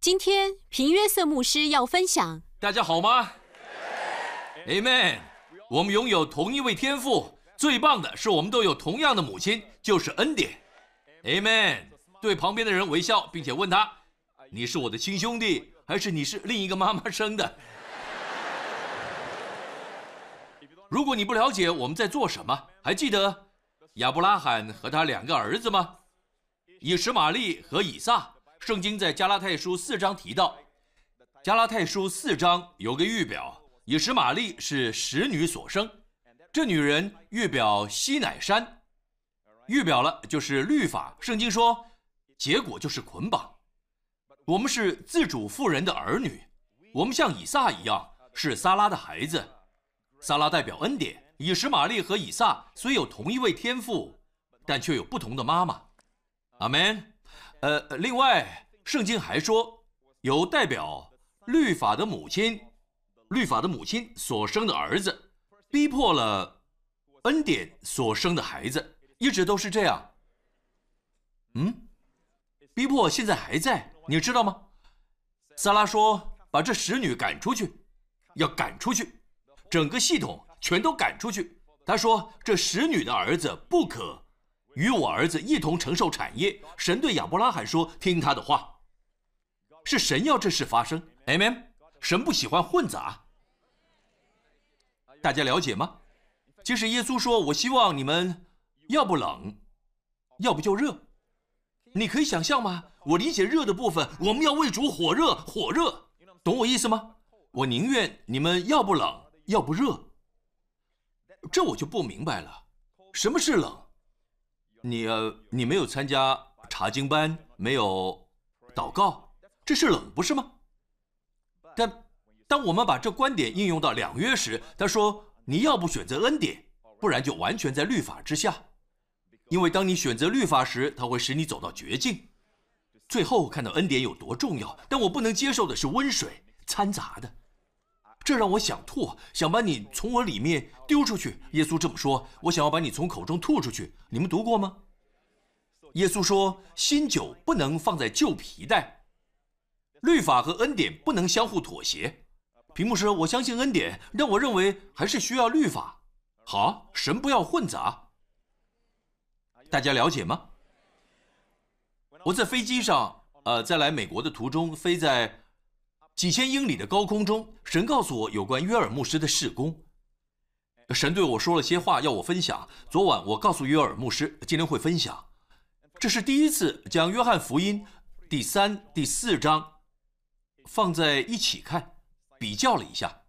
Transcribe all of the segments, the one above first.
今天平约瑟牧师要分享。大家好吗？Amen。我们拥有同一位天父，最棒的是我们都有同样的母亲，就是恩典。Amen。对旁边的人微笑，并且问他：“你是我的亲兄弟，还是你是另一个妈妈生的？” 如果你不了解我们在做什么，还记得亚伯拉罕和他两个儿子吗？以实玛利和以撒。圣经在加拉太书四章提到，加拉太书四章有个预表，以实玛利是使女所生，这女人预表西乃山，预表了就是律法。圣经说，结果就是捆绑。我们是自主妇人的儿女，我们像以撒一样是撒拉的孩子，撒拉代表恩典。以实玛利和以撒虽有同一位天父，但却有不同的妈妈。阿门。呃，另外，圣经还说，有代表律法的母亲，律法的母亲所生的儿子，逼迫了恩典所生的孩子，一直都是这样。嗯，逼迫现在还在，你知道吗？萨拉说，把这使女赶出去，要赶出去，整个系统全都赶出去。他说，这使女的儿子不可。与我儿子一同承受产业。神对亚伯拉罕说：“听他的话。”是神要这事发生。Amen。神不喜欢混杂。大家了解吗？其实耶稣说：“我希望你们要不冷，要不就热。”你可以想象吗？我理解热的部分，我们要为主火热，火热，懂我意思吗？我宁愿你们要不冷，要不热。这我就不明白了，什么是冷？你呃，你没有参加查经班，没有祷告，这是冷不是吗？但当我们把这观点应用到两约时，他说你要不选择恩典，不然就完全在律法之下。因为当你选择律法时，它会使你走到绝境，最后看到恩典有多重要。但我不能接受的是温水掺杂的。这让我想吐，想把你从我里面丢出去。耶稣这么说：“我想要把你从口中吐出去。”你们读过吗？耶稣说：“新酒不能放在旧皮袋，律法和恩典不能相互妥协。”屏幕说：“我相信恩典，但我认为还是需要律法。”好，神不要混杂。大家了解吗？我在飞机上，呃，在来美国的途中，飞在。几千英里的高空中，神告诉我有关约尔牧师的事工。神对我说了些话，要我分享。昨晚我告诉约尔牧师，今天会分享。这是第一次将约翰福音第三、第四章放在一起看，比较了一下。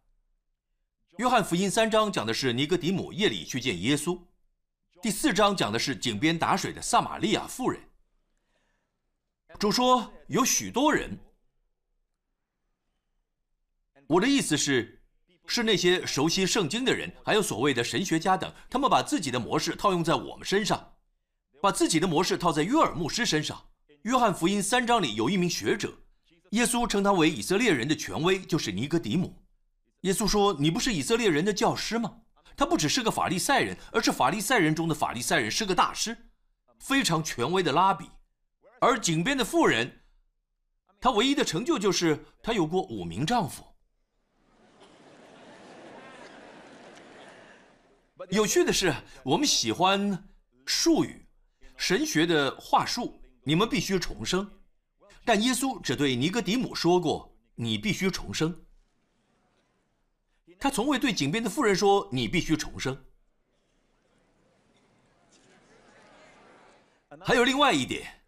约翰福音三章讲的是尼格迪姆夜里去见耶稣，第四章讲的是井边打水的撒玛利亚妇人。主说有许多人。我的意思是，是那些熟悉圣经的人，还有所谓的神学家等，他们把自己的模式套用在我们身上，把自己的模式套在约尔牧师身上。约翰福音三章里有一名学者，耶稣称他为以色列人的权威，就是尼格迪姆。耶稣说：“你不是以色列人的教师吗？”他不只是个法利赛人，而是法利赛人中的法利赛人，是个大师，非常权威的拉比。而井边的妇人，她唯一的成就就是她有过五名丈夫。有趣的是，我们喜欢术语、神学的话术。你们必须重生，但耶稣只对尼哥底母说过：“你必须重生。”他从未对井边的妇人说：“你必须重生。”还有另外一点，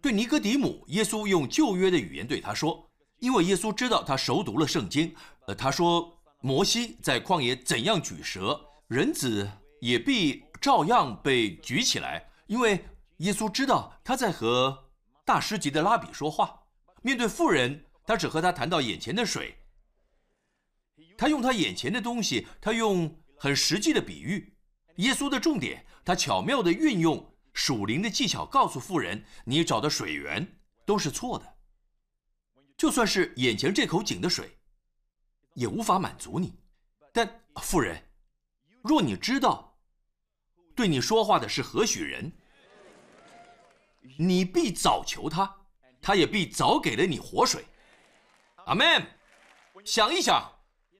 对尼哥底母，耶稣用旧约的语言对他说，因为耶稣知道他熟读了圣经。呃，他说：“摩西在旷野怎样举蛇？”人子也必照样被举起来，因为耶稣知道他在和大师级的拉比说话。面对富人，他只和他谈到眼前的水。他用他眼前的东西，他用很实际的比喻。耶稣的重点，他巧妙地运用属灵的技巧，告诉富人：你找的水源都是错的，就算是眼前这口井的水，也无法满足你。但富人。若你知道，对你说话的是何许人，你必早求他，他也必早给了你活水。阿门。想一想，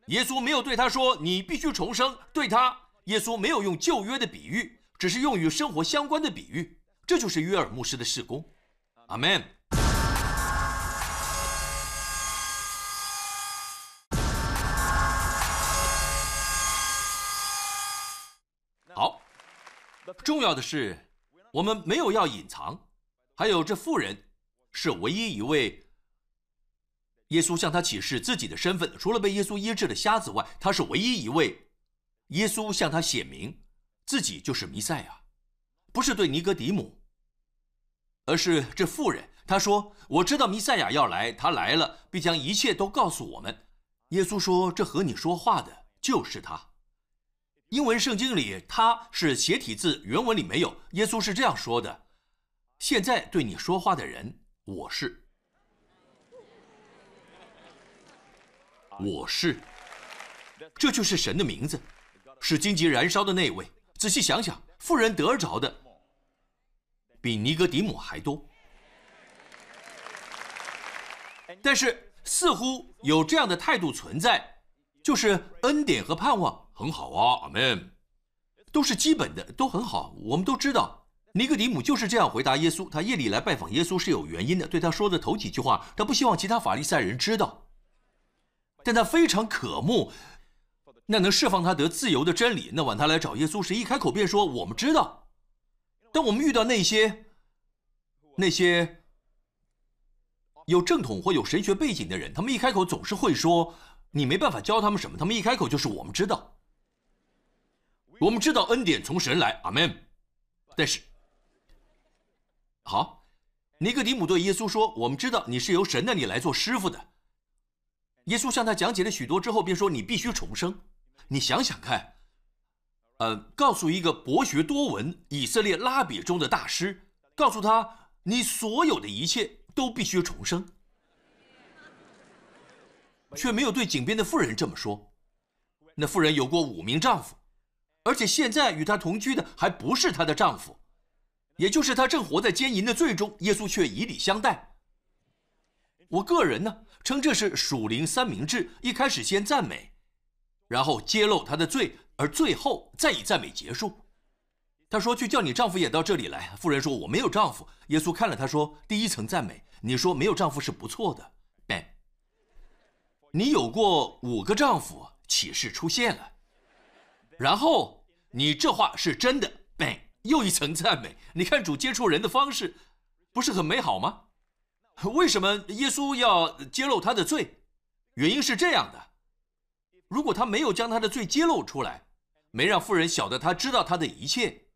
耶稣没有对他说你必须重生，对他，耶稣没有用旧约的比喻，只是用与生活相关的比喻。这就是约尔牧师的事工。阿门。重要的是，我们没有要隐藏。还有这妇人，是唯一一位耶稣向他启示自己的身份，除了被耶稣医治的瞎子外，他是唯一一位耶稣向他显明自己就是弥赛亚，不是对尼格底姆。而是这妇人，她说：“我知道弥赛亚要来，他来了，必将一切都告诉我们。”耶稣说：“这和你说话的就是他。”英文圣经里他是斜体字，原文里没有。耶稣是这样说的：“现在对你说话的人，我是，我是，这就是神的名字，是荆棘燃烧的那位。仔细想想，富人得着的。”比尼格迪姆还多，但是似乎有这样的态度存在，就是恩典和盼望很好啊，阿门，都是基本的，都很好。我们都知道，尼格迪姆就是这样回答耶稣。他夜里来拜访耶稣是有原因的。对他说的头几句话，他不希望其他法利赛人知道，但他非常渴慕那能释放他得自由的真理。那晚他来找耶稣时，一开口便说：“我们知道。”当我们遇到那些那些有正统或有神学背景的人，他们一开口总是会说：“你没办法教他们什么。”他们一开口就是“我们知道，我们知道恩典从神来，阿门。”但是，好，尼格迪姆对耶稣说：“我们知道你是由神那里来做师傅的。”耶稣向他讲解了许多之后，便说：“你必须重生。你想想看。”呃，告诉一个博学多闻以色列拉比中的大师，告诉他你所有的一切都必须重生，却没有对井边的妇人这么说。那妇人有过五名丈夫，而且现在与她同居的还不是她的丈夫，也就是她正活在奸淫的罪中。耶稣却以礼相待。我个人呢，称这是属灵三明治：一开始先赞美，然后揭露他的罪。而最后再以赞美结束。他说：“去叫你丈夫也到这里来。”妇人说：“我没有丈夫。”耶稣看了他说：“第一层赞美，你说没有丈夫是不错的。哎你有过五个丈夫，启示出现了。然后你这话是真的。Ben，又一层赞美。你看主接触人的方式，不是很美好吗？为什么耶稣要揭露他的罪？原因是这样的：如果他没有将他的罪揭露出来。没让妇人晓得他知道他的一切，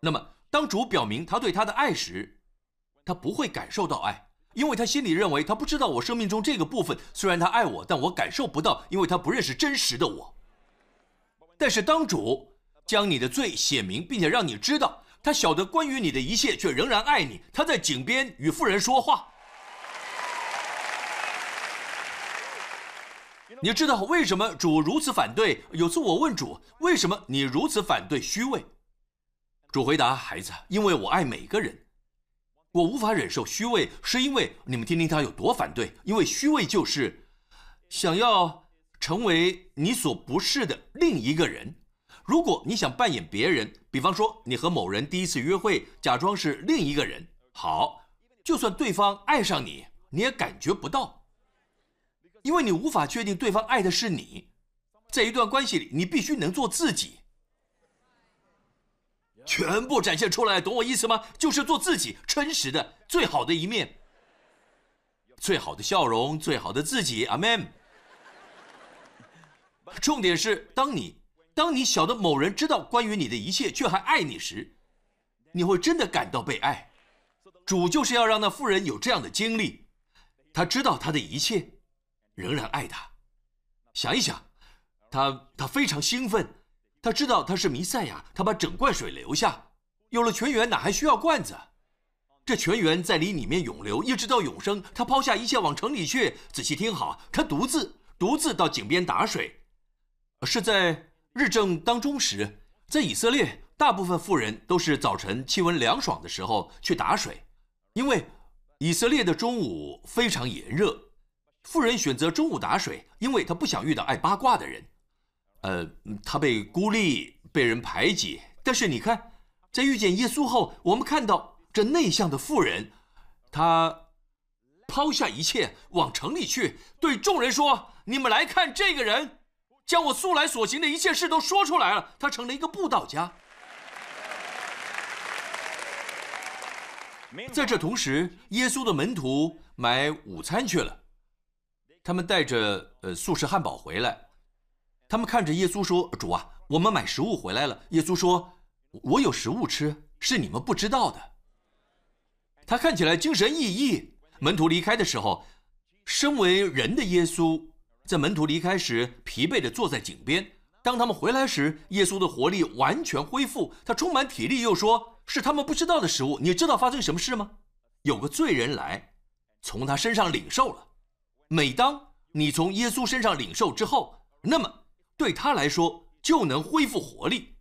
那么当主表明他对他的爱时，他不会感受到爱，因为他心里认为他不知道我生命中这个部分。虽然他爱我，但我感受不到，因为他不认识真实的我。但是当主将你的罪写明，并且让你知道他晓得关于你的一切，却仍然爱你，他在井边与妇人说话。你知道为什么主如此反对？有次我问主：“为什么你如此反对虚伪？”主回答：“孩子，因为我爱每个人，我无法忍受虚伪，是因为你们听听他有多反对。因为虚伪就是想要成为你所不是的另一个人。如果你想扮演别人，比方说你和某人第一次约会，假装是另一个人，好，就算对方爱上你，你也感觉不到。”因为你无法确定对方爱的是你，在一段关系里，你必须能做自己，全部展现出来，懂我意思吗？就是做自己，真实的最好的一面，最好的笑容，最好的自己。阿门。重点是，当你当你晓得某人知道关于你的一切，却还爱你时，你会真的感到被爱。主就是要让那妇人有这样的经历，他知道他的一切。仍然爱他，想一想，他他非常兴奋，他知道他是弥赛亚，他把整罐水留下，有了泉源哪还需要罐子？这泉源在你里面涌流，一直到永生。他抛下一切往城里去。仔细听好，他独自独自到井边打水，是在日正当中时，在以色列，大部分妇人都是早晨气温凉爽的时候去打水，因为以色列的中午非常炎热，妇人选择中午打水，因为她不想遇到爱八卦的人。呃，她被孤立，被人排挤。但是你看，在遇见耶稣后，我们看到这内向的妇人，她抛下一切，往城里去，对众人说：“你们来看这个人，将我素来所行的一切事都说出来了。他成了一个布道家。”在这同时，耶稣的门徒买午餐去了。他们带着呃素食汉堡回来，他们看着耶稣说：“主啊，我们买食物回来了。”耶稣说：“我有食物吃，是你们不知道的。”他看起来精神奕奕。门徒离开的时候，身为人的耶稣在门徒离开时疲惫地坐在井边。当他们回来时，耶稣的活力完全恢复，他充满体力，又说。是他们不知道的食物。你知道发生什么事吗？有个罪人来，从他身上领受了。每当你从耶稣身上领受之后，那么对他来说就能恢复活力。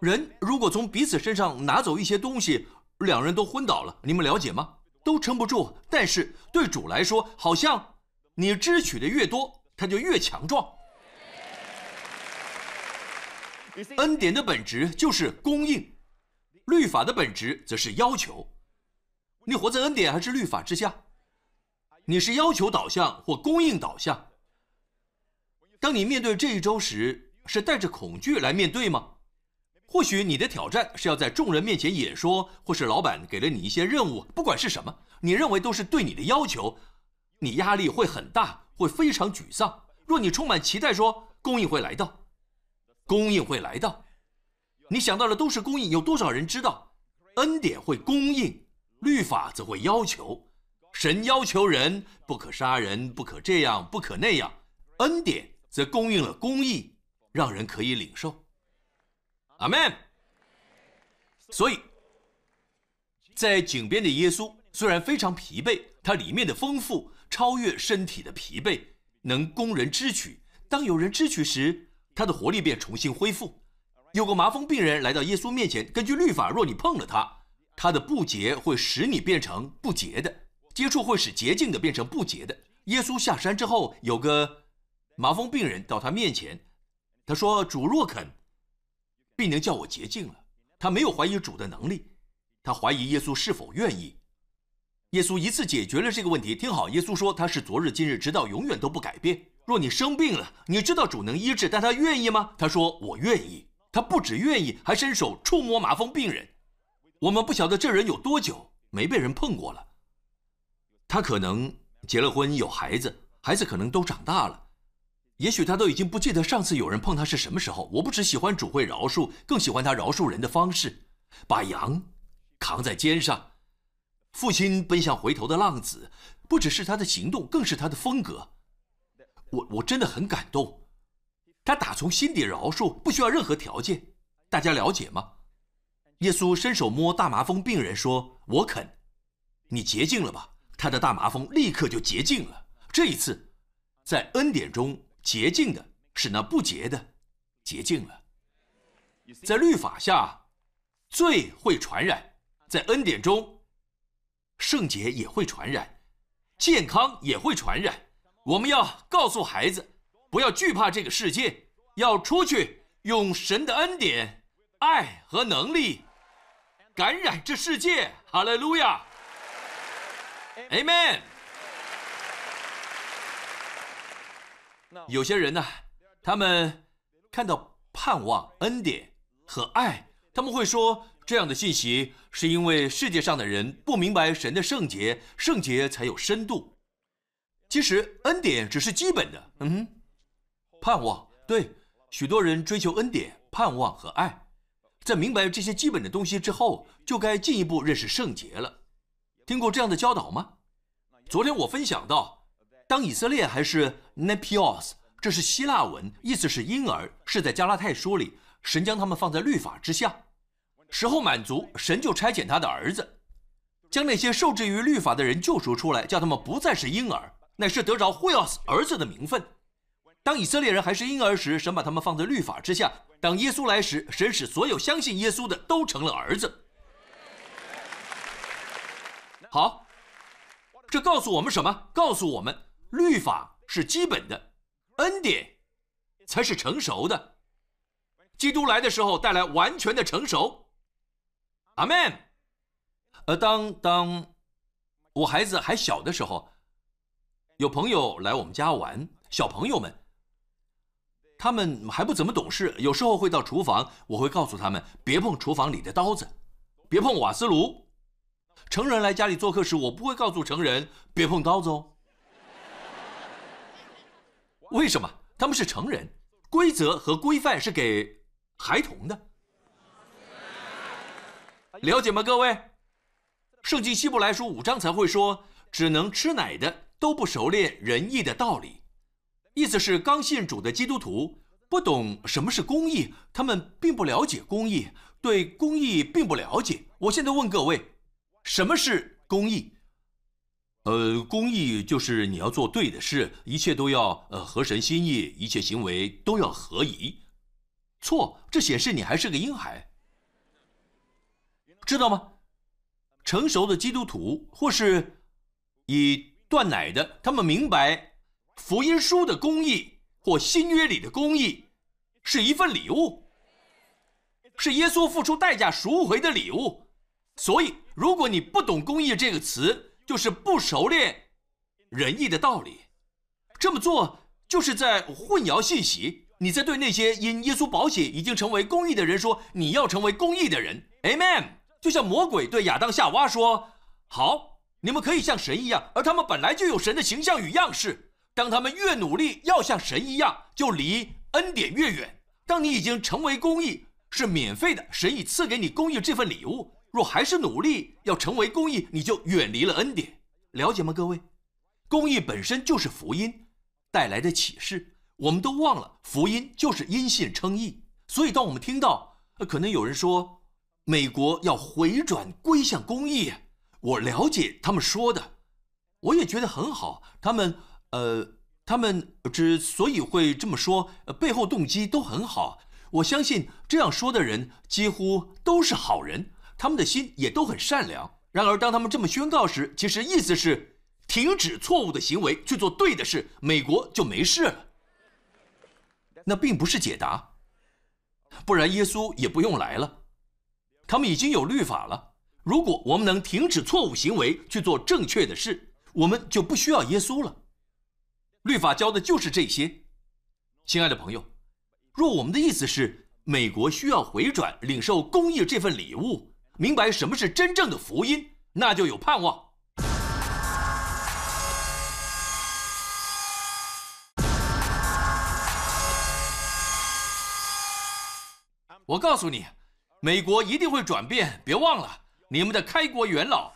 人如果从彼此身上拿走一些东西，两人都昏倒了。你们了解吗？都撑不住。但是对主来说，好像你支取的越多，它就越强壮。恩典的本质就是供应。律法的本质则是要求，你活在恩典还是律法之下？你是要求导向或供应导向？当你面对这一周时，是带着恐惧来面对吗？或许你的挑战是要在众人面前演说，或是老板给了你一些任务，不管是什么，你认为都是对你的要求，你压力会很大，会非常沮丧。若你充满期待，说供应会来到，供应会来到。你想到的都是供应，有多少人知道？恩典会供应，律法则会要求。神要求人不可杀人，不可这样，不可那样。恩典则供应了公义，让人可以领受。阿门。所以，在井边的耶稣虽然非常疲惫，他里面的丰富超越身体的疲惫，能供人支取。当有人支取时，他的活力便重新恢复。有个麻风病人来到耶稣面前，根据律法，若你碰了他，他的不洁会使你变成不洁的；接触会使洁净的变成不洁的。耶稣下山之后，有个麻风病人到他面前，他说：“主若肯，必能叫我洁净了。”他没有怀疑主的能力，他怀疑耶稣是否愿意。耶稣一次解决了这个问题。听好，耶稣说他是昨日今日直到永远都不改变。若你生病了，你知道主能医治，但他愿意吗？他说：“我愿意。”他不止愿意，还伸手触摸麻风病人。我们不晓得这人有多久没被人碰过了。他可能结了婚，有孩子，孩子可能都长大了。也许他都已经不记得上次有人碰他是什么时候。我不只喜欢主会饶恕，更喜欢他饶恕人的方式。把羊扛在肩上，父亲奔向回头的浪子，不只是他的行动，更是他的风格。我我真的很感动。他打从心底饶恕，不需要任何条件，大家了解吗？耶稣伸手摸大麻风病人，说：“我肯，你洁净了吧。”他的大麻风立刻就洁净了。这一次，在恩典中洁净的是那不洁的，洁净了。在律法下，罪会传染；在恩典中，圣洁也会传染，健康也会传染。我们要告诉孩子。不要惧怕这个世界，要出去用神的恩典、爱和能力感染这世界。哈利路亚，Amen。有些人呢，他们看到盼望、恩典和爱，他们会说这样的信息是因为世界上的人不明白神的圣洁，圣洁才有深度。其实恩典只是基本的，嗯。盼望对许多人追求恩典、盼望和爱，在明白这些基本的东西之后，就该进一步认识圣洁了。听过这样的教导吗？昨天我分享到，当以色列还是 Nepios，这是希腊文，意思是婴儿，是在加拉太书里，神将他们放在律法之下。时候满足，神就差遣他的儿子，将那些受制于律法的人救赎出来，叫他们不再是婴儿，乃是得着 h o s 儿子的名分。当以色列人还是婴儿时，神把他们放在律法之下；当耶稣来时，神使所有相信耶稣的都成了儿子。好，这告诉我们什么？告诉我们，律法是基本的，恩典才是成熟的。基督来的时候带来完全的成熟。阿门。呃当当我孩子还小的时候，有朋友来我们家玩，小朋友们，他们还不怎么懂事，有时候会到厨房，我会告诉他们别碰厨房里的刀子，别碰瓦斯炉。成人来家里做客时，我不会告诉成人别碰刀子哦。为什么？他们是成人，规则和规范是给孩童的，了解吗，各位？圣经希伯来书五章才会说，只能吃奶的都不熟练仁义的道理，意思是刚信主的基督徒不懂什么是公义，他们并不了解公义，对公义并不了解。我现在问各位，什么是公义？呃，公义就是你要做对的事，一切都要呃合神心意，一切行为都要合宜。错，这显示你还是个婴孩，知道吗？成熟的基督徒，或是已断奶的，他们明白福音书的公义或新约里的公义是一份礼物，是耶稣付出代价赎回的礼物。所以，如果你不懂“公义”这个词，就是不熟练仁义的道理。这么做就是在混淆信息。你在对那些因耶稣保险已经成为公义的人说：“你要成为公义的人。”Amen。就像魔鬼对亚当夏娃说：“好，你们可以像神一样。”而他们本来就有神的形象与样式。当他们越努力要像神一样，就离恩典越远。当你已经成为公义，是免费的，神已赐给你公义这份礼物。若还是努力要成为公义，你就远离了恩典。了解吗，各位？公义本身就是福音带来的启示。我们都忘了，福音就是因信称义。所以，当我们听到，可能有人说。美国要回转归向公益，我了解他们说的，我也觉得很好。他们，呃，他们之所以会这么说，背后动机都很好。我相信这样说的人几乎都是好人，他们的心也都很善良。然而，当他们这么宣告时，其实意思是停止错误的行为，去做对的事，美国就没事了。那并不是解答，不然耶稣也不用来了。他们已经有律法了。如果我们能停止错误行为，去做正确的事，我们就不需要耶稣了。律法教的就是这些，亲爱的朋友。若我们的意思是美国需要回转，领受公义这份礼物，明白什么是真正的福音，那就有盼望。我告诉你。美国一定会转变，别忘了你们的开国元老。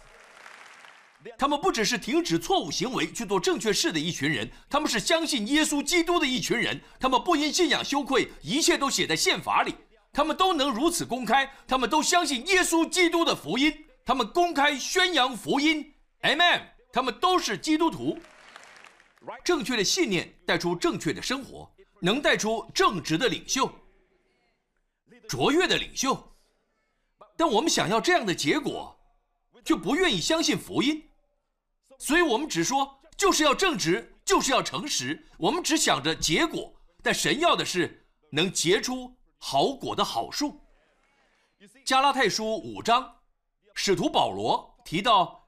他们不只是停止错误行为去做正确事的一群人，他们是相信耶稣基督的一群人。他们不因信仰羞愧，一切都写在宪法里。他们都能如此公开，他们都相信耶稣基督的福音，他们公开宣扬福音。Amen。他们都是基督徒。正确的信念带出正确的生活，能带出正直的领袖，卓越的领袖。但我们想要这样的结果，却不愿意相信福音，所以我们只说就是要正直，就是要诚实。我们只想着结果，但神要的是能结出好果的好树。加拉太书五章，使徒保罗提到。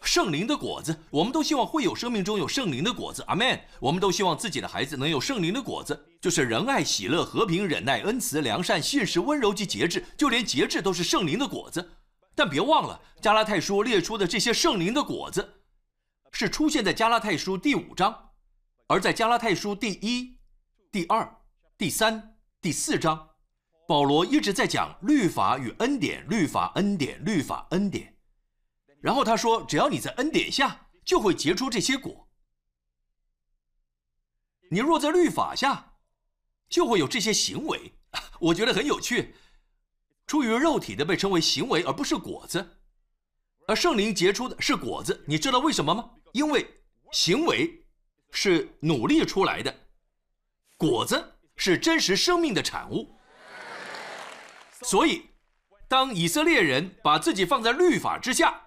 圣灵的果子，我们都希望会有生命中有圣灵的果子，阿门。我们都希望自己的孩子能有圣灵的果子，就是仁爱、喜乐、和平、忍耐、恩慈、良善、信实、温柔及节制。就连节制都是圣灵的果子。但别忘了，加拉太书列出的这些圣灵的果子，是出现在加拉太书第五章，而在加拉太书第一、第二、第三、第四章，保罗一直在讲律法与恩典，律法、恩典、律法、恩典。然后他说：“只要你在恩典下，就会结出这些果。你若在律法下，就会有这些行为。我觉得很有趣。出于肉体的被称为行为，而不是果子；而圣灵结出的是果子。你知道为什么吗？因为行为是努力出来的，果子是真实生命的产物。所以，当以色列人把自己放在律法之下，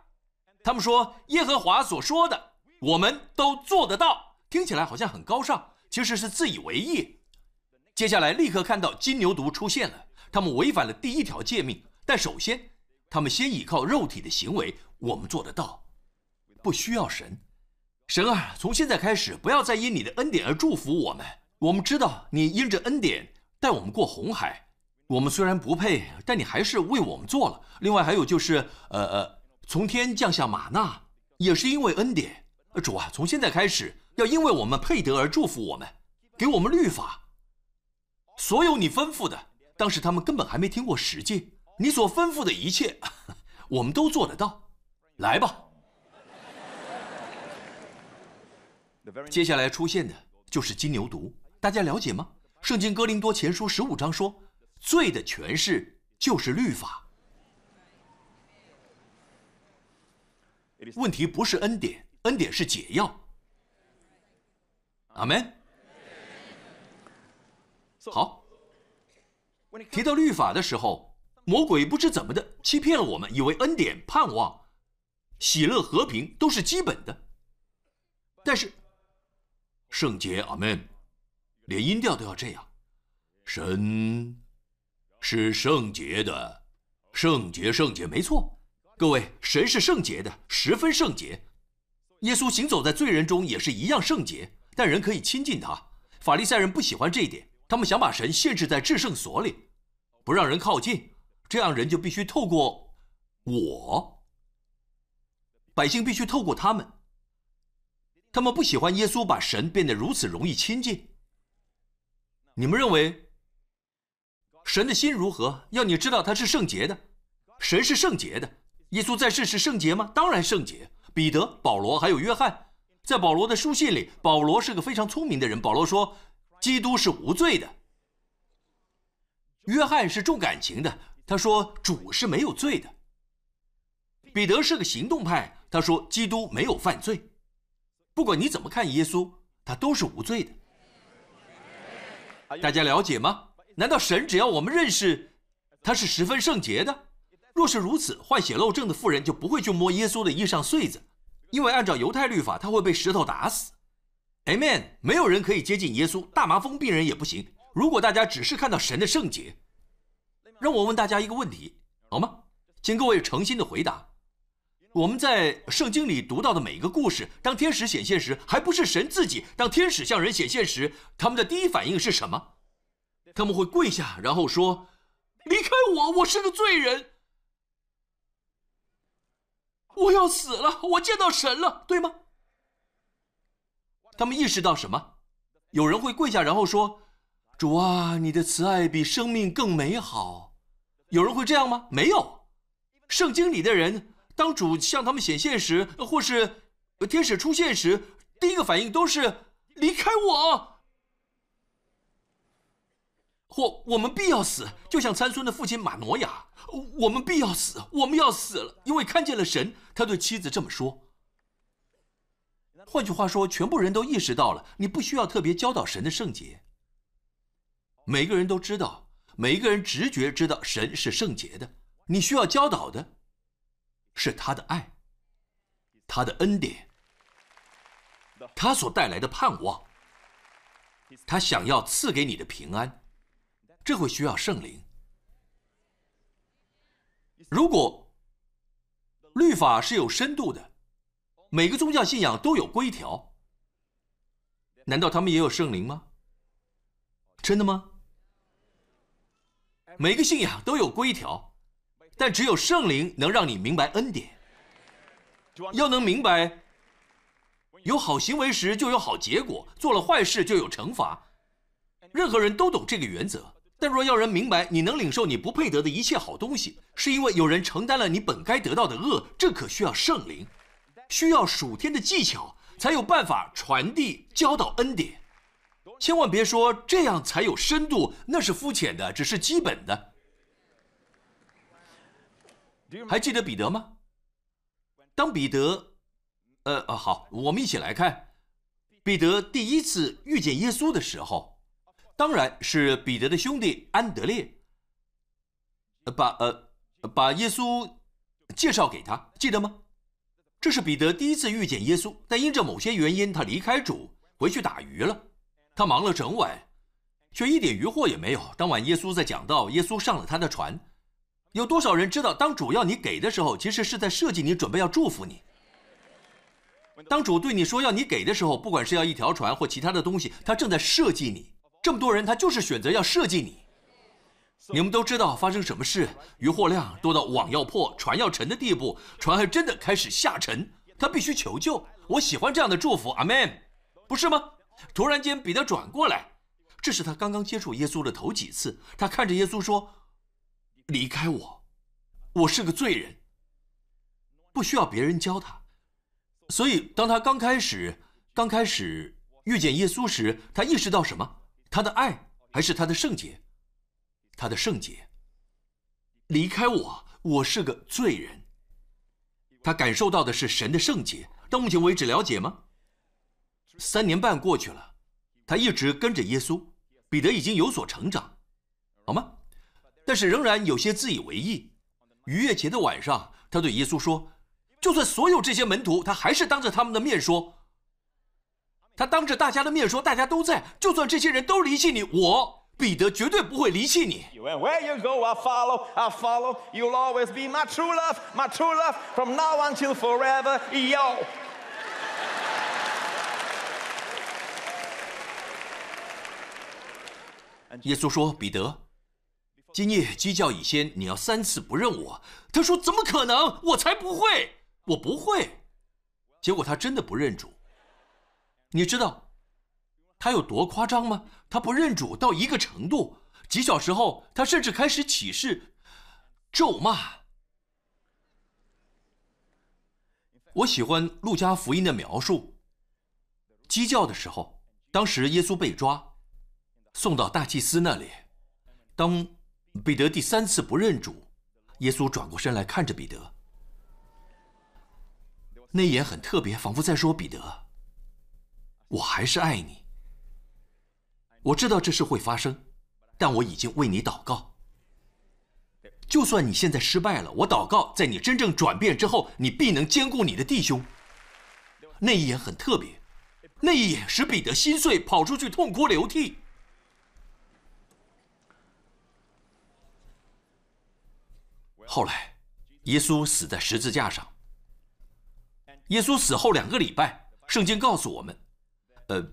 他们说耶和华所说的，我们都做得到，听起来好像很高尚，其实是自以为意。接下来立刻看到金牛犊出现了，他们违反了第一条诫命，但首先，他们先依靠肉体的行为，我们做得到，不需要神。神啊，从现在开始，不要再因你的恩典而祝福我们。我们知道你因着恩典带我们过红海，我们虽然不配，但你还是为我们做了。另外还有就是，呃呃。从天降下玛纳，也是因为恩典。主啊，从现在开始，要因为我们配得而祝福我们，给我们律法。所有你吩咐的，当时他们根本还没听过十诫，你所吩咐的一切，我们都做得到。来吧。接下来出现的就是金牛犊，大家了解吗？圣经哥林多前书十五章说，罪的诠释就是律法。问题不是恩典，恩典是解药。阿门。好，提到律法的时候，魔鬼不知怎么的欺骗了我们，以为恩典、盼望、喜乐、和平都是基本的。但是圣洁，阿门，连音调都要这样。神是圣洁的，圣洁，圣洁，没错。各位，神是圣洁的，十分圣洁。耶稣行走在罪人中也是一样圣洁，但人可以亲近他。法利赛人不喜欢这一点，他们想把神限制在至圣所里，不让人靠近。这样人就必须透过我，百姓必须透过他们。他们不喜欢耶稣把神变得如此容易亲近。你们认为神的心如何？要你知道他是圣洁的，神是圣洁的。耶稣在世是圣洁吗？当然圣洁。彼得、保罗还有约翰，在保罗的书信里，保罗是个非常聪明的人。保罗说，基督是无罪的。约翰是重感情的，他说主是没有罪的。彼得是个行动派，他说基督没有犯罪。不管你怎么看耶稣，他都是无罪的。大家了解吗？难道神只要我们认识他是十分圣洁的？若是如此，患血漏症的妇人就不会去摸耶稣的衣裳穗子，因为按照犹太律法，他会被石头打死。Amen。没有人可以接近耶稣，大麻风病人也不行。如果大家只是看到神的圣洁，让我问大家一个问题，好吗？请各位诚心的回答。我们在圣经里读到的每一个故事，当天使显现时，还不是神自己。当天使向人显现时，他们的第一反应是什么？他们会跪下，然后说：“离开我，我是个罪人。”我要死了！我见到神了，对吗？他们意识到什么？有人会跪下，然后说：“主啊，你的慈爱比生命更美好。”有人会这样吗？没有。圣经里的人，当主向他们显现时，或是天使出现时，第一个反应都是离开我。或我们必要死，就像参孙的父亲马诺亚，我们必要死，我们要死了，因为看见了神。他对妻子这么说。换句话说，全部人都意识到了，你不需要特别教导神的圣洁。每个人都知道，每一个人直觉知道神是圣洁的。你需要教导的，是他的爱，他的恩典，他所带来的盼望，他想要赐给你的平安。这会需要圣灵。如果律法是有深度的，每个宗教信仰都有规条，难道他们也有圣灵吗？真的吗？每个信仰都有规条，但只有圣灵能让你明白恩典。要能明白，有好行为时就有好结果，做了坏事就有惩罚。任何人都懂这个原则。但若要人明白你能领受你不配得的一切好东西，是因为有人承担了你本该得到的恶，这可需要圣灵，需要属天的技巧，才有办法传递教导恩典。千万别说这样才有深度，那是肤浅的，只是基本的。还记得彼得吗？当彼得，呃呃，好，我们一起来看彼得第一次遇见耶稣的时候。当然是彼得的兄弟安德烈，把呃把耶稣介绍给他，记得吗？这是彼得第一次遇见耶稣，但因着某些原因，他离开主，回去打鱼了。他忙了整晚，却一点渔获也没有。当晚，耶稣在讲道，耶稣上了他的船。有多少人知道，当主要你给的时候，其实是在设计你，准备要祝福你。当主对你说要你给的时候，不管是要一条船或其他的东西，他正在设计你。这么多人，他就是选择要设计你。你们都知道发生什么事？渔获量多到网要破、船要沉的地步，船还真的开始下沉。他必须求救。我喜欢这样的祝福，阿门，不是吗？突然间，彼得转过来，这是他刚刚接触耶稣的头几次。他看着耶稣说：“离开我，我是个罪人，不需要别人教他。”所以，当他刚开始、刚开始遇见耶稣时，他意识到什么？他的爱还是他的圣洁？他的圣洁。离开我，我是个罪人。他感受到的是神的圣洁。到目前为止，了解吗？三年半过去了，他一直跟着耶稣。彼得已经有所成长，好吗？但是仍然有些自以为意。逾越节的晚上，他对耶稣说：“就算所有这些门徒，他还是当着他们的面说，他当着大家的面说，大家都在，就算这些人都离弃你，我。”彼得绝对不会离弃你。Where you go, I follow, I follow. You'll always be my true love, my true love, from now until forever. Yo. 耶稣说：“彼得，今夜鸡叫以先，你要三次不认我。”他说：“怎么可能？我才不会，我不会。”结果他真的不认主。你知道？他有多夸张吗？他不认主到一个程度，几小时后，他甚至开始起誓、咒骂。我喜欢路加福音的描述：鸡叫的时候，当时耶稣被抓，送到大祭司那里。当彼得第三次不认主，耶稣转过身来看着彼得，那眼很特别，仿佛在说：“彼得，我还是爱你。”我知道这事会发生，但我已经为你祷告。就算你现在失败了，我祷告，在你真正转变之后，你必能兼顾你的弟兄。那一眼很特别，那一眼使彼得心碎，跑出去痛哭流涕。后来，耶稣死在十字架上。耶稣死后两个礼拜，圣经告诉我们，呃。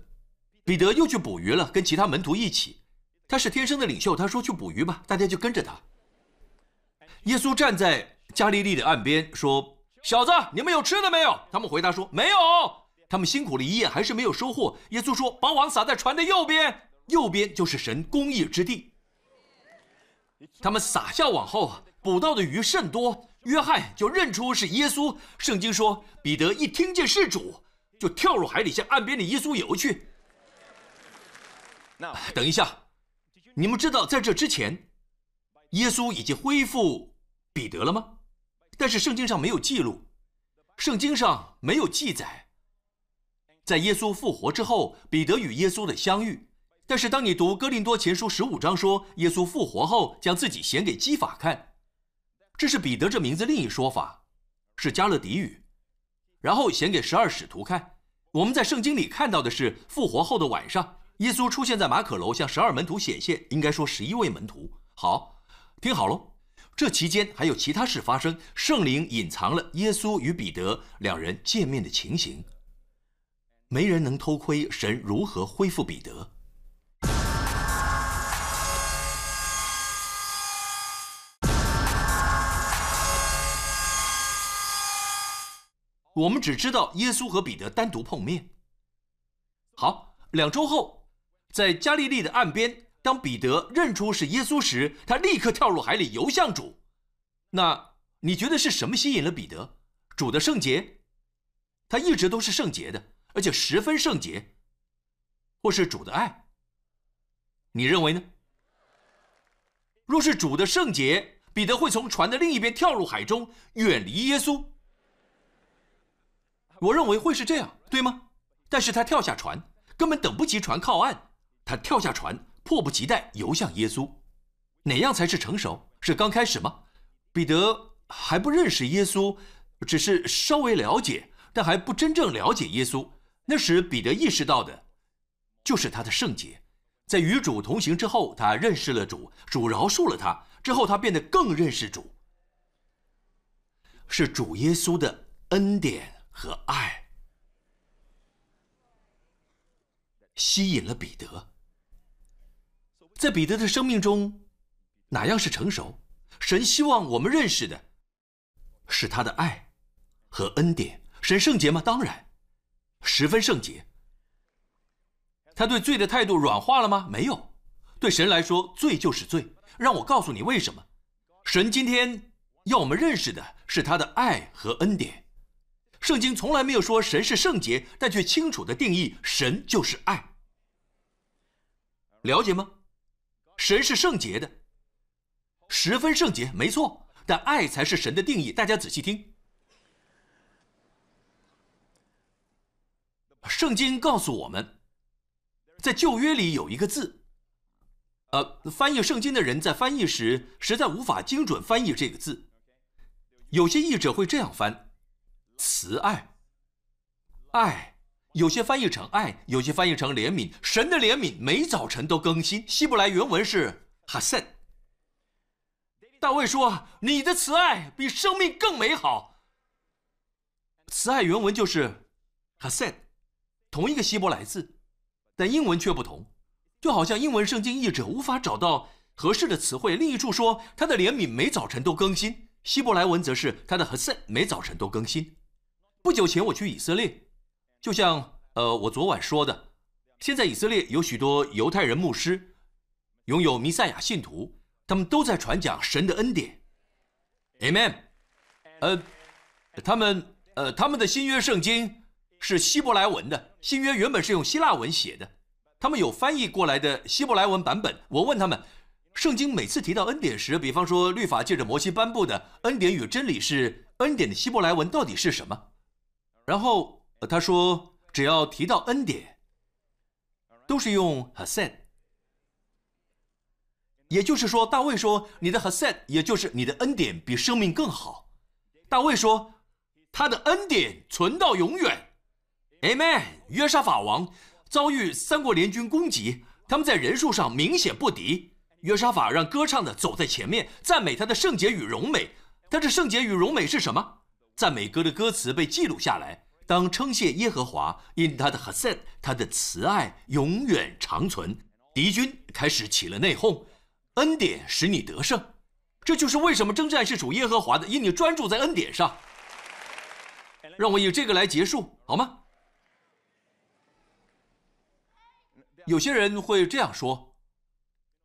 彼得又去捕鱼了，跟其他门徒一起。他是天生的领袖，他说去捕鱼吧，大家就跟着他。耶稣站在加利利的岸边，说：“小子，你们有吃的没有？”他们回答说：“没有。”他们辛苦了一夜，还是没有收获。耶稣说：“把网撒在船的右边，右边就是神公义之地。”他们撒下网后，捕到的鱼甚多，约翰就认出是耶稣。圣经说，彼得一听见是主，就跳入海里，向岸边的耶稣游去。等一下，你们知道在这之前，耶稣已经恢复彼得了吗？但是圣经上没有记录，圣经上没有记载，在耶稣复活之后，彼得与耶稣的相遇。但是当你读哥林多前书十五章说，耶稣复活后将自己显给基法看，这是彼得这名字另一说法，是加勒底语，然后显给十二使徒看。我们在圣经里看到的是复活后的晚上。耶稣出现在马可楼，向十二门徒显现，应该说十一位门徒。好，听好喽，这期间还有其他事发生，圣灵隐藏了耶稣与彼得两人见面的情形，没人能偷窥神如何恢复彼得。我们只知道耶稣和彼得单独碰面。好，两周后。在加利利的岸边，当彼得认出是耶稣时，他立刻跳入海里游向主。那你觉得是什么吸引了彼得？主的圣洁，他一直都是圣洁的，而且十分圣洁，或是主的爱？你认为呢？若是主的圣洁，彼得会从船的另一边跳入海中，远离耶稣。我认为会是这样，对吗？但是他跳下船，根本等不及船靠岸。他跳下船，迫不及待游向耶稣。哪样才是成熟？是刚开始吗？彼得还不认识耶稣，只是稍微了解，但还不真正了解耶稣。那时彼得意识到的，就是他的圣洁。在与主同行之后，他认识了主，主饶恕了他。之后他变得更认识主，是主耶稣的恩典和爱吸引了彼得。在彼得的生命中，哪样是成熟？神希望我们认识的，是他的爱和恩典。神圣洁吗？当然，十分圣洁。他对罪的态度软化了吗？没有。对神来说，罪就是罪。让我告诉你为什么。神今天要我们认识的是他的爱和恩典。圣经从来没有说神是圣洁，但却清楚的定义神就是爱。了解吗？神是圣洁的。十分圣洁，没错，但爱才是神的定义。大家仔细听，圣经告诉我们，在旧约里有一个字，呃，翻译圣经的人在翻译时实在无法精准翻译这个字。有些译者会这样翻：慈爱、爱。有些翻译成爱，有些翻译成怜悯。神的怜悯每早晨都更新。希伯来原文是哈塞。大卫说：“你的慈爱比生命更美好。”慈爱原文就是 “hased”，同一个希伯来字，但英文却不同，就好像英文圣经译者无法找到合适的词汇。另一处说他的怜悯每早晨都更新，希伯来文则是他的哈森每早晨都更新。不久前我去以色列，就像呃我昨晚说的，现在以色列有许多犹太人牧师，拥有弥赛亚信徒。他们都在传讲神的恩典，Amen。呃，他们呃，他们的新约圣经是希伯来文的，新约原本是用希腊文写的，他们有翻译过来的希伯来文版本。我问他们，圣经每次提到恩典时，比方说律法借着摩西颁布的恩典与真理是恩典的希伯来文到底是什么？然后他说，只要提到恩典，都是用 hasad，。也就是说，大卫说：“你的 hasad，也就是你的恩典，比生命更好。”大卫说：“他的恩典存到永远。”Amen。约沙法王遭遇三国联军攻击，他们在人数上明显不敌。约沙法让歌唱的走在前面，赞美他的圣洁与荣美。但是圣洁与荣美是什么？赞美歌的歌词被记录下来，当称谢耶和华，因他的 Hased，他的慈爱永远长存。敌军开始起了内讧。恩典使你得胜，这就是为什么征战是属耶和华的，因你专注在恩典上。让我以这个来结束，好吗？有些人会这样说：“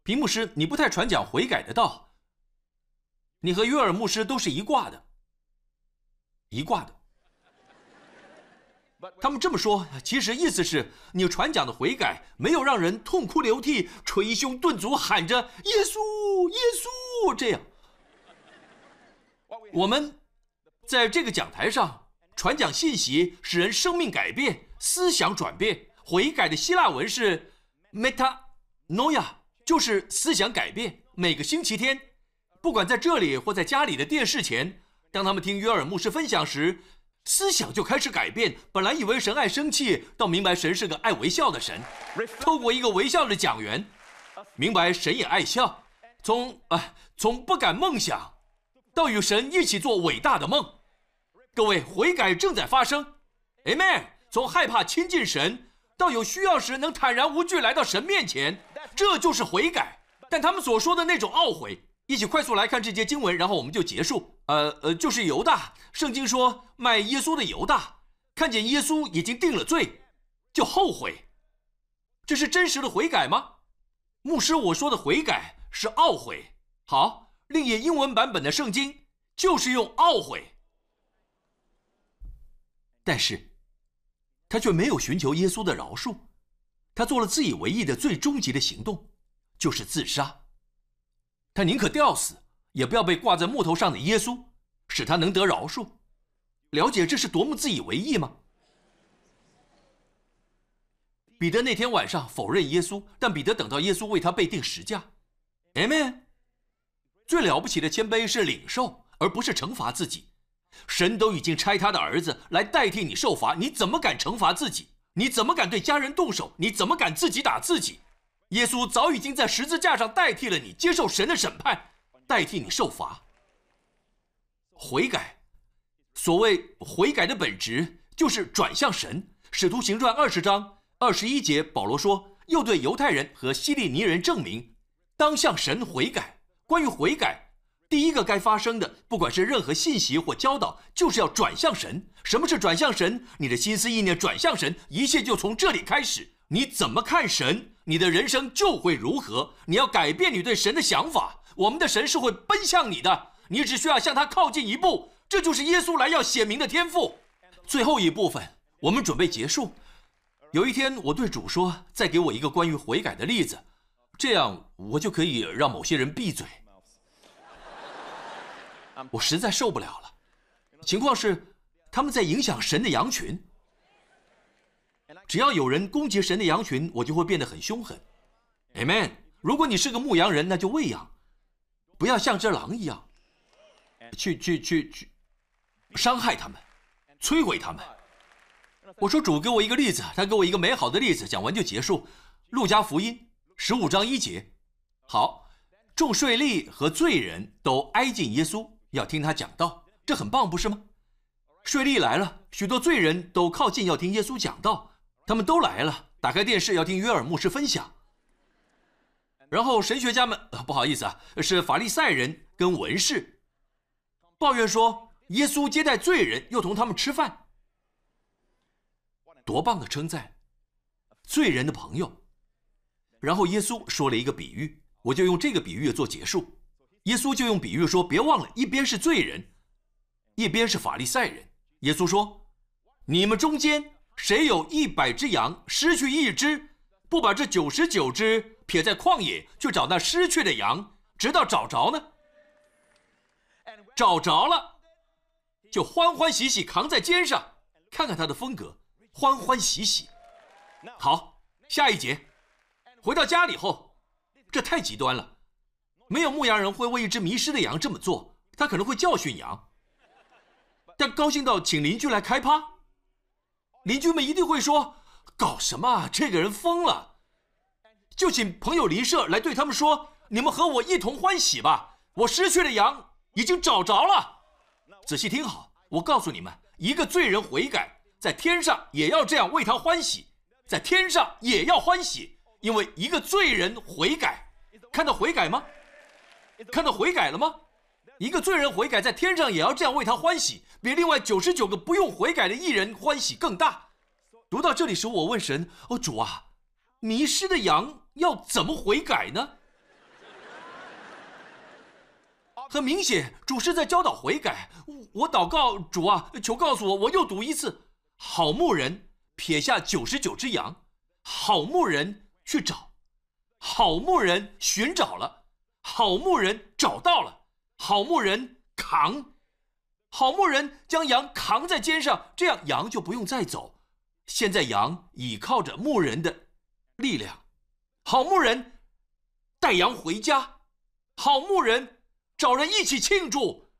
平牧师，你不太传讲悔改的道，你和约尔牧师都是一挂的，一卦的。”他们这么说，其实意思是你传讲的悔改没有让人痛哭流涕、捶胸顿足、喊着“耶稣，耶稣”这样。我们在这个讲台上传讲信息，使人生命改变、思想转变。悔改的希腊文是 “metanoia”，就是思想改变。每个星期天，不管在这里或在家里的电视前，当他们听约尔牧师分享时。思想就开始改变。本来以为神爱生气，到明白神是个爱微笑的神。透过一个微笑的讲员，明白神也爱笑。从啊，从不敢梦想，到与神一起做伟大的梦。各位，悔改正在发生。Amen。从害怕亲近神，到有需要时能坦然无惧来到神面前，这就是悔改。但他们所说的那种懊悔。一起快速来看这节经文，然后我们就结束。呃呃，就是犹大。圣经说卖耶稣的犹大，看见耶稣已经定了罪，就后悔。这是真实的悔改吗？牧师，我说的悔改是懊悔。好，另一英文版本的圣经就是用懊悔，但是他却没有寻求耶稣的饶恕，他做了自以为意的最终极的行动，就是自杀。他宁可吊死，也不要被挂在木头上的耶稣，使他能得饶恕。了解这是多么自以为意吗？彼得那天晚上否认耶稣，但彼得等到耶稣为他被定十架。Amen。最了不起的谦卑是领受，而不是惩罚自己。神都已经差他的儿子来代替你受罚，你怎么敢惩罚自己？你怎么敢对家人动手？你怎么敢自己打自己？耶稣早已经在十字架上代替了你，接受神的审判，代替你受罚。悔改，所谓悔改的本质就是转向神。使徒行传二十章二十一节，保罗说，又对犹太人和希利尼人证明，当向神悔改。关于悔改，第一个该发生的，不管是任何信息或教导，就是要转向神。什么是转向神？你的心思意念转向神，一切就从这里开始。你怎么看神，你的人生就会如何。你要改变你对神的想法，我们的神是会奔向你的。你只需要向他靠近一步，这就是耶稣来要显明的天赋。最后一部分，我们准备结束。有一天，我对主说：“再给我一个关于悔改的例子，这样我就可以让某些人闭嘴。”我实在受不了了。情况是，他们在影响神的羊群。只要有人攻击神的羊群，我就会变得很凶狠。Amen。如果你是个牧羊人，那就喂养，不要像只狼一样，去去去去，伤害他们，摧毁他们。我说主给我一个例子，他给我一个美好的例子，讲完就结束。路加福音十五章一节。好，众税吏和罪人都挨近耶稣。要听他讲道，这很棒，不是吗？税吏来了，许多罪人都靠近要听耶稣讲道，他们都来了，打开电视要听约尔牧师分享。然后神学家们，不好意思啊，是法利赛人跟文士，抱怨说耶稣接待罪人，又同他们吃饭，多棒的称赞，罪人的朋友。然后耶稣说了一个比喻，我就用这个比喻做结束。耶稣就用比喻说：“别忘了，一边是罪人，一边是法利赛人。”耶稣说：“你们中间谁有一百只羊，失去一只，不把这九十九只撇在旷野，去找那失去的羊，直到找着呢？找着了，就欢欢喜喜扛在肩上。看看他的风格，欢欢喜喜。好，下一节，回到家里后，这太极端了。”没有牧羊人会为一只迷失的羊这么做，他可能会教训羊。但高兴到请邻居来开趴，邻居们一定会说：“搞什么？这个人疯了！”就请朋友邻舍来对他们说：“你们和我一同欢喜吧，我失去的羊已经找着了。”仔细听好，我告诉你们，一个罪人悔改，在天上也要这样为他欢喜，在天上也要欢喜，因为一个罪人悔改，看到悔改吗？看到悔改了吗？一个罪人悔改，在天上也要这样为他欢喜，比另外九十九个不用悔改的艺人欢喜更大。读到这里时，我问神：“哦，主啊，迷失的羊要怎么悔改呢？”很明显，主是在教导悔改。我祷告主啊，求告诉我。我又读一次：好牧人撇下九十九只羊，好牧人去找，好牧人寻找了。好牧人找到了，好牧人扛，好牧人将羊扛在肩上，这样羊就不用再走。现在羊倚靠着牧人的力量，好牧人带羊回家，好牧人找人一起庆祝，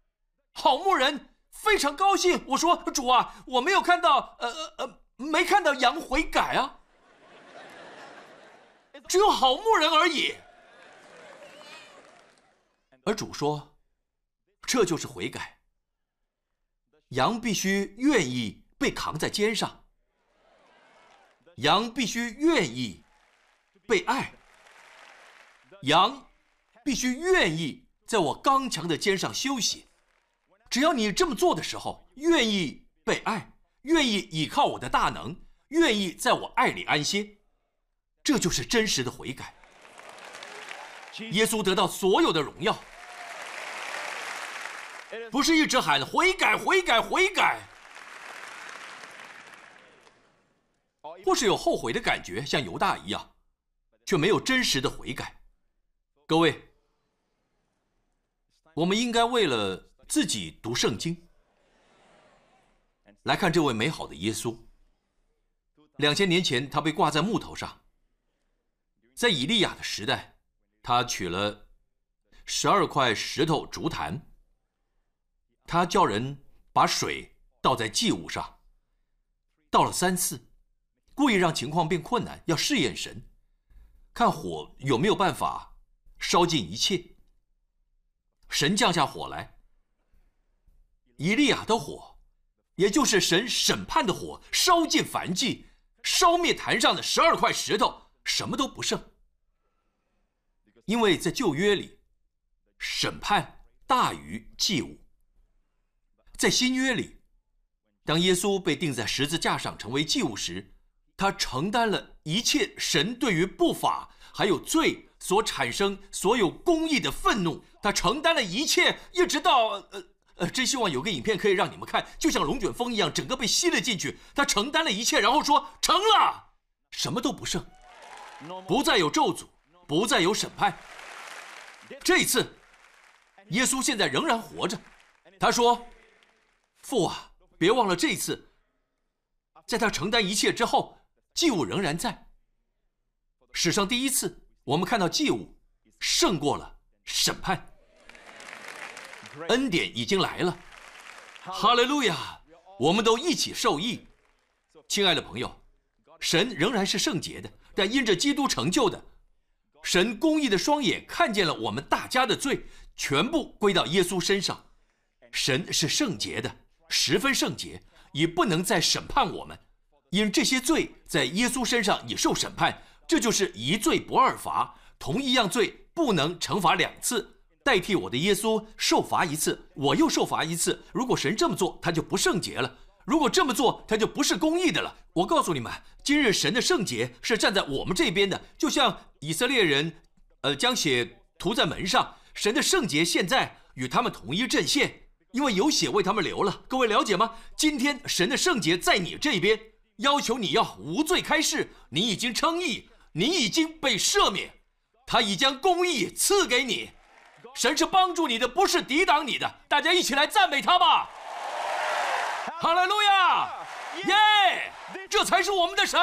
好牧人非常高兴。我说主啊，我没有看到，呃呃呃，没看到羊悔改啊，只有好牧人而已。而主说：“这就是悔改。羊必须愿意被扛在肩上，羊必须愿意被爱，羊必须愿意在我刚强的肩上休息。只要你这么做的时候，愿意被爱，愿意依靠我的大能，愿意在我爱里安歇，这就是真实的悔改。耶稣得到所有的荣耀。” 不是一直喊悔改、悔改、悔改，或是有后悔的感觉，像犹大一样，却没有真实的悔改。各位，我们应该为了自己读圣经，来看这位美好的耶稣。两千年前，他被挂在木头上，在以利亚的时代，他取了十二块石头竹坛。他叫人把水倒在祭物上，倒了三次，故意让情况变困难，要试验神，看火有没有办法烧尽一切。神降下火来，以利亚的火，也就是神审判的火，烧尽燔祭，烧灭坛上的十二块石头，什么都不剩。因为在旧约里，审判大于祭物。在新约里，当耶稣被钉在十字架上成为祭物时，他承担了一切神对于不法还有罪所产生所有公义的愤怒。他承担了一切，一直到呃呃，真希望有个影片可以让你们看，就像龙卷风一样，整个被吸了进去。他承担了一切，然后说成了，什么都不剩，不再有咒诅，不再有审判。这一次，耶稣现在仍然活着。他说。父啊，别忘了这次，在他承担一切之后，祭物仍然在。史上第一次，我们看到祭物胜过了审判，恩典已经来了。哈利路亚！我们都一起受益。亲爱的朋友，神仍然是圣洁的，但因着基督成就的，神公义的双眼看见了我们大家的罪，全部归到耶稣身上。神是圣洁的。十分圣洁，已不能再审判我们，因这些罪在耶稣身上已受审判。这就是一罪不二罚，同一样罪不能惩罚两次。代替我的耶稣受罚一次，我又受罚一次。如果神这么做，他就不圣洁了；如果这么做，他就不是公义的了。我告诉你们，今日神的圣洁是站在我们这边的，就像以色列人，呃，将血涂在门上，神的圣洁现在与他们同一阵线。因为有血为他们流了，各位了解吗？今天神的圣洁在你这边，要求你要无罪开释，你已经称义，你已经被赦免，他已将公义赐给你。神是帮助你的，不是抵挡你的。大家一起来赞美他吧！哈利路亚！耶！这才是我们的神。